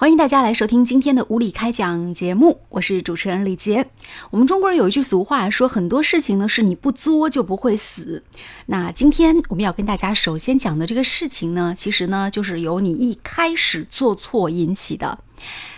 欢迎大家来收听今天的无理开讲节目，我是主持人李杰。我们中国人有一句俗话说，很多事情呢是你不作就不会死。那今天我们要跟大家首先讲的这个事情呢，其实呢就是由你一开始做错引起的。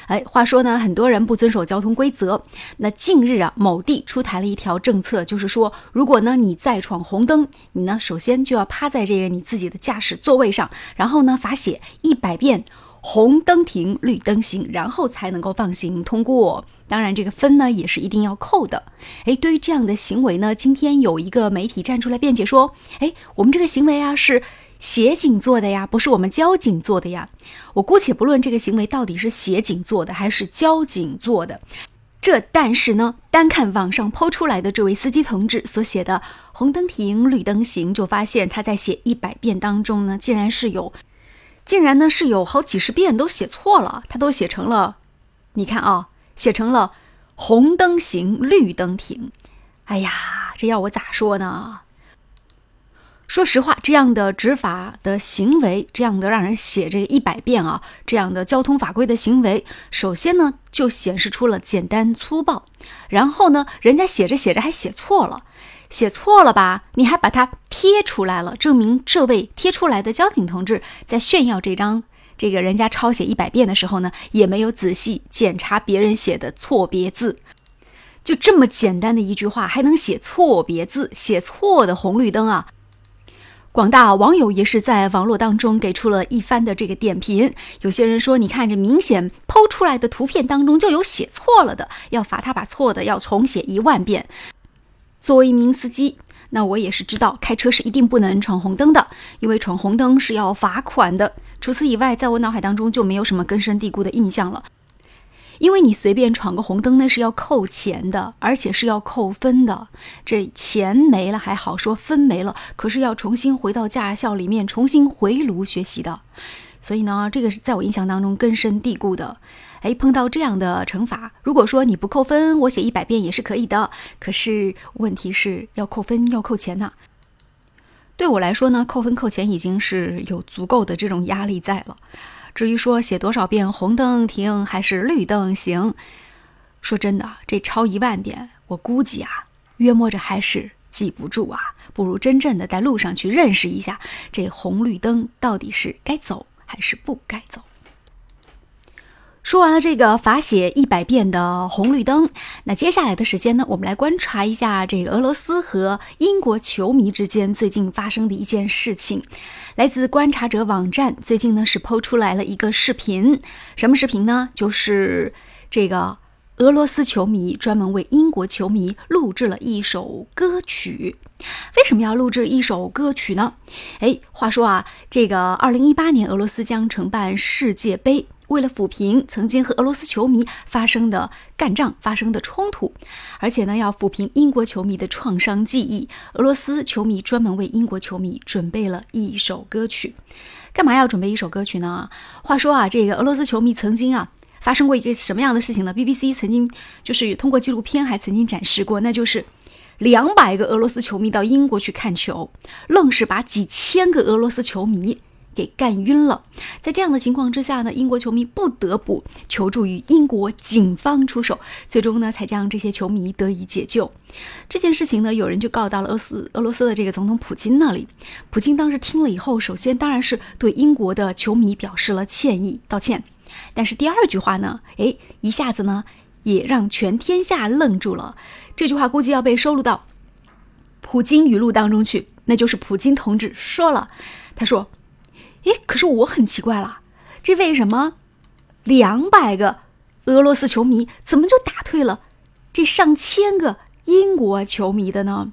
哎，话说呢，很多人不遵守交通规则。那近日啊，某地出台了一条政策，就是说，如果呢你再闯红灯，你呢首先就要趴在这个你自己的驾驶座位上，然后呢罚写一百遍。红灯停，绿灯行，然后才能够放行通过。当然，这个分呢也是一定要扣的。诶，对于这样的行为呢，今天有一个媒体站出来辩解说：“诶，我们这个行为啊是协警做的呀，不是我们交警做的呀。”我姑且不论这个行为到底是协警做的还是交警做的，这但是呢，单看网上抛出来的这位司机同志所写的“红灯停，绿灯行”，就发现他在写一百遍当中呢，竟然是有。竟然呢是有好几十遍都写错了，他都写成了，你看啊，写成了红灯行，绿灯停。哎呀，这要我咋说呢？说实话，这样的执法的行为，这样的让人写这一百遍啊，这样的交通法规的行为，首先呢就显示出了简单粗暴，然后呢，人家写着写着还写错了。写错了吧？你还把它贴出来了，证明这位贴出来的交警同志在炫耀这张这个人家抄写一百遍的时候呢，也没有仔细检查别人写的错别字。就这么简单的一句话，还能写错别字，写错的红绿灯啊！广大网友也是在网络当中给出了一番的这个点评。有些人说，你看这明显剖出来的图片当中就有写错了的，要罚他把错的要重写一万遍。作为一名司机，那我也是知道开车是一定不能闯红灯的，因为闯红灯是要罚款的。除此以外，在我脑海当中就没有什么根深蒂固的印象了。因为你随便闯个红灯，那是要扣钱的，而且是要扣分的。这钱没了还好说，分没了可是要重新回到驾校里面重新回炉学习的。所以呢，这个是在我印象当中根深蒂固的。哎，碰到这样的惩罚，如果说你不扣分，我写一百遍也是可以的。可是问题是要扣分，要扣钱呐。对我来说呢，扣分扣钱已经是有足够的这种压力在了。至于说写多少遍红灯停还是绿灯行，说真的，这抄一万遍，我估计啊，约摸着还是记不住啊。不如真正的在路上去认识一下，这红绿灯到底是该走还是不该走。说完了这个罚写一百遍的红绿灯，那接下来的时间呢，我们来观察一下这个俄罗斯和英国球迷之间最近发生的一件事情。来自观察者网站最近呢是抛出来了一个视频，什么视频呢？就是这个俄罗斯球迷专门为英国球迷录制了一首歌曲。为什么要录制一首歌曲呢？哎，话说啊，这个二零一八年俄罗斯将承办世界杯。为了抚平曾经和俄罗斯球迷发生的干仗、发生的冲突，而且呢，要抚平英国球迷的创伤记忆，俄罗斯球迷专门为英国球迷准备了一首歌曲。干嘛要准备一首歌曲呢？话说啊，这个俄罗斯球迷曾经啊发生过一个什么样的事情呢？BBC 曾经就是通过纪录片还曾经展示过，那就是两百个俄罗斯球迷到英国去看球，愣是把几千个俄罗斯球迷。给干晕了，在这样的情况之下呢，英国球迷不得不求助于英国警方出手，最终呢才将这些球迷得以解救。这件事情呢，有人就告到了俄斯俄罗斯的这个总统普京那里。普京当时听了以后，首先当然是对英国的球迷表示了歉意道歉，但是第二句话呢，哎，一下子呢也让全天下愣住了。这句话估计要被收录到普京语录当中去，那就是普京同志说了，他说。诶，可是我很奇怪了，这为什么两百个俄罗斯球迷怎么就打退了这上千个英国球迷的呢？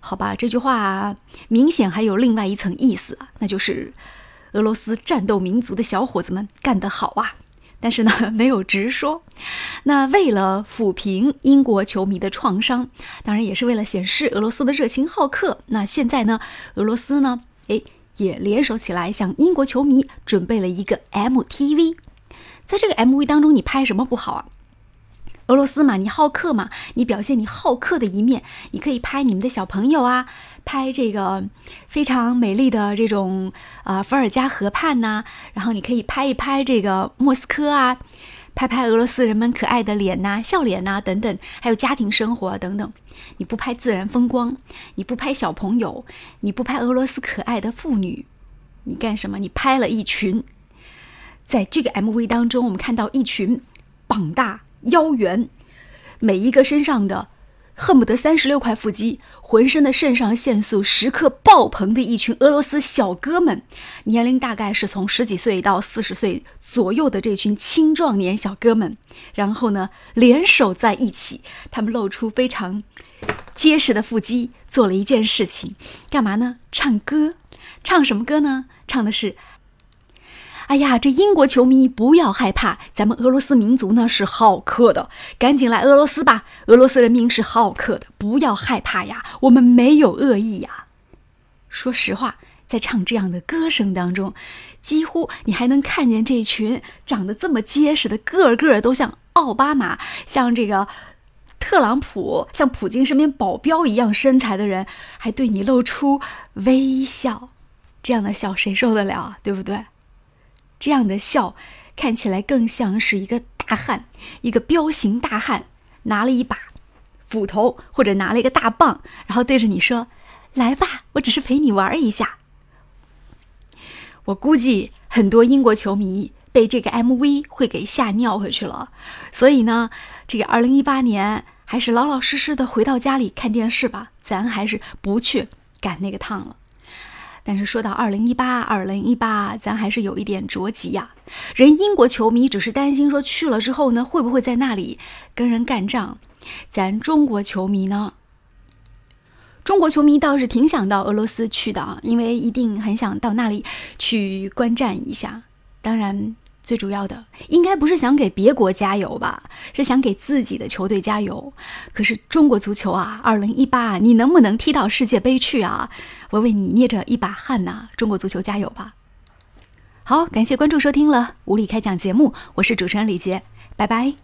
好吧，这句话明显还有另外一层意思啊，那就是俄罗斯战斗民族的小伙子们干得好啊！但是呢，没有直说。那为了抚平英国球迷的创伤，当然也是为了显示俄罗斯的热情好客。那现在呢，俄罗斯呢，诶。也联手起来，向英国球迷准备了一个 MTV。在这个 MV 当中，你拍什么不好啊？俄罗斯嘛，你好客嘛，你表现你好客的一面，你可以拍你们的小朋友啊，拍这个非常美丽的这种啊伏尔加河畔呐，然后你可以拍一拍这个莫斯科啊，拍拍俄罗斯人们可爱的脸呐、笑脸呐等等，还有家庭生活等等。你不拍自然风光，你不拍小朋友，你不拍俄罗斯可爱的妇女，你干什么？你拍了一群，在这个 MV 当中，我们看到一群膀大。腰圆，每一个身上的恨不得三十六块腹肌，浑身的肾上腺素时刻爆棚的一群俄罗斯小哥们，年龄大概是从十几岁到四十岁左右的这群青壮年小哥们，然后呢联手在一起，他们露出非常结实的腹肌，做了一件事情，干嘛呢？唱歌，唱什么歌呢？唱的是。哎呀，这英国球迷不要害怕，咱们俄罗斯民族呢是好客的，赶紧来俄罗斯吧！俄罗斯人民是好客的，不要害怕呀，我们没有恶意呀。说实话，在唱这样的歌声当中，几乎你还能看见这群长得这么结实的，个个都像奥巴马、像这个特朗普、像普京身边保镖一样身材的人，还对你露出微笑，这样的笑谁受得了啊？对不对？这样的笑，看起来更像是一个大汉，一个彪形大汉，拿了一把斧头或者拿了一个大棒，然后对着你说：“来吧，我只是陪你玩一下。”我估计很多英国球迷被这个 MV 会给吓尿回去了，所以呢，这个2018年还是老老实实的回到家里看电视吧，咱还是不去赶那个趟了。但是说到二零一八，二零一八，咱还是有一点着急呀。人英国球迷只是担心说去了之后呢，会不会在那里跟人干仗？咱中国球迷呢？中国球迷倒是挺想到俄罗斯去的，因为一定很想到那里去观战一下。当然。最主要的应该不是想给别国加油吧，是想给自己的球队加油。可是中国足球啊，二零一八，你能不能踢到世界杯去啊？我为你捏着一把汗呐！中国足球加油吧！好，感谢关注收听了无理开讲节目，我是主持人李杰，拜拜。